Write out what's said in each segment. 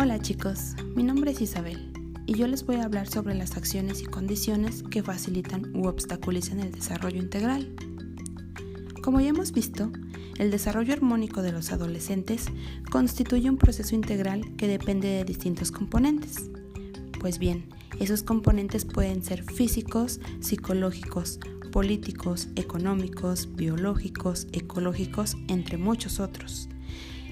Hola chicos, mi nombre es Isabel y yo les voy a hablar sobre las acciones y condiciones que facilitan u obstaculizan el desarrollo integral. Como ya hemos visto, el desarrollo armónico de los adolescentes constituye un proceso integral que depende de distintos componentes. Pues bien, esos componentes pueden ser físicos, psicológicos, políticos, económicos, biológicos, ecológicos, entre muchos otros.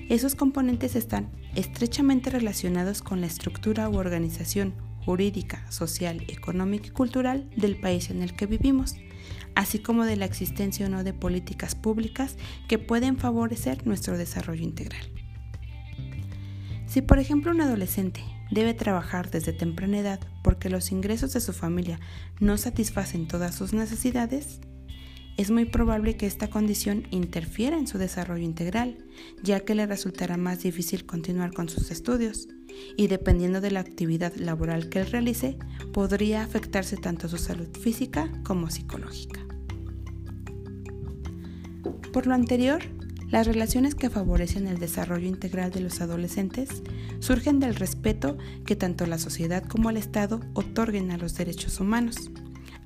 Esos componentes están estrechamente relacionados con la estructura u organización jurídica, social, económica y cultural del país en el que vivimos, así como de la existencia o no de políticas públicas que pueden favorecer nuestro desarrollo integral. Si por ejemplo un adolescente debe trabajar desde temprana edad porque los ingresos de su familia no satisfacen todas sus necesidades, es muy probable que esta condición interfiera en su desarrollo integral, ya que le resultará más difícil continuar con sus estudios y dependiendo de la actividad laboral que él realice, podría afectarse tanto su salud física como psicológica. Por lo anterior, las relaciones que favorecen el desarrollo integral de los adolescentes surgen del respeto que tanto la sociedad como el Estado otorguen a los derechos humanos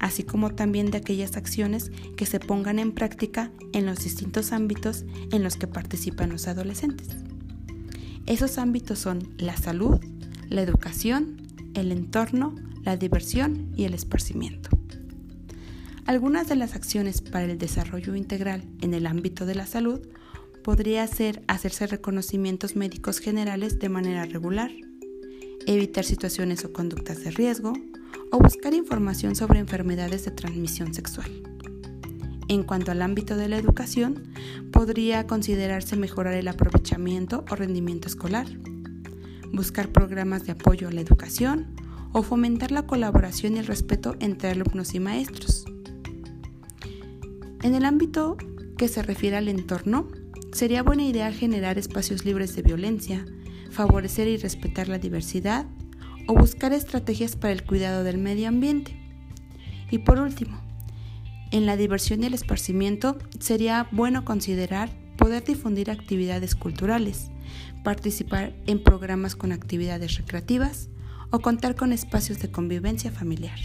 así como también de aquellas acciones que se pongan en práctica en los distintos ámbitos en los que participan los adolescentes. Esos ámbitos son la salud, la educación, el entorno, la diversión y el esparcimiento. Algunas de las acciones para el desarrollo integral en el ámbito de la salud podría ser hacerse reconocimientos médicos generales de manera regular, evitar situaciones o conductas de riesgo, o buscar información sobre enfermedades de transmisión sexual. En cuanto al ámbito de la educación, podría considerarse mejorar el aprovechamiento o rendimiento escolar, buscar programas de apoyo a la educación o fomentar la colaboración y el respeto entre alumnos y maestros. En el ámbito que se refiere al entorno, sería buena idea generar espacios libres de violencia, favorecer y respetar la diversidad o buscar estrategias para el cuidado del medio ambiente. Y por último, en la diversión y el esparcimiento sería bueno considerar poder difundir actividades culturales, participar en programas con actividades recreativas o contar con espacios de convivencia familiar.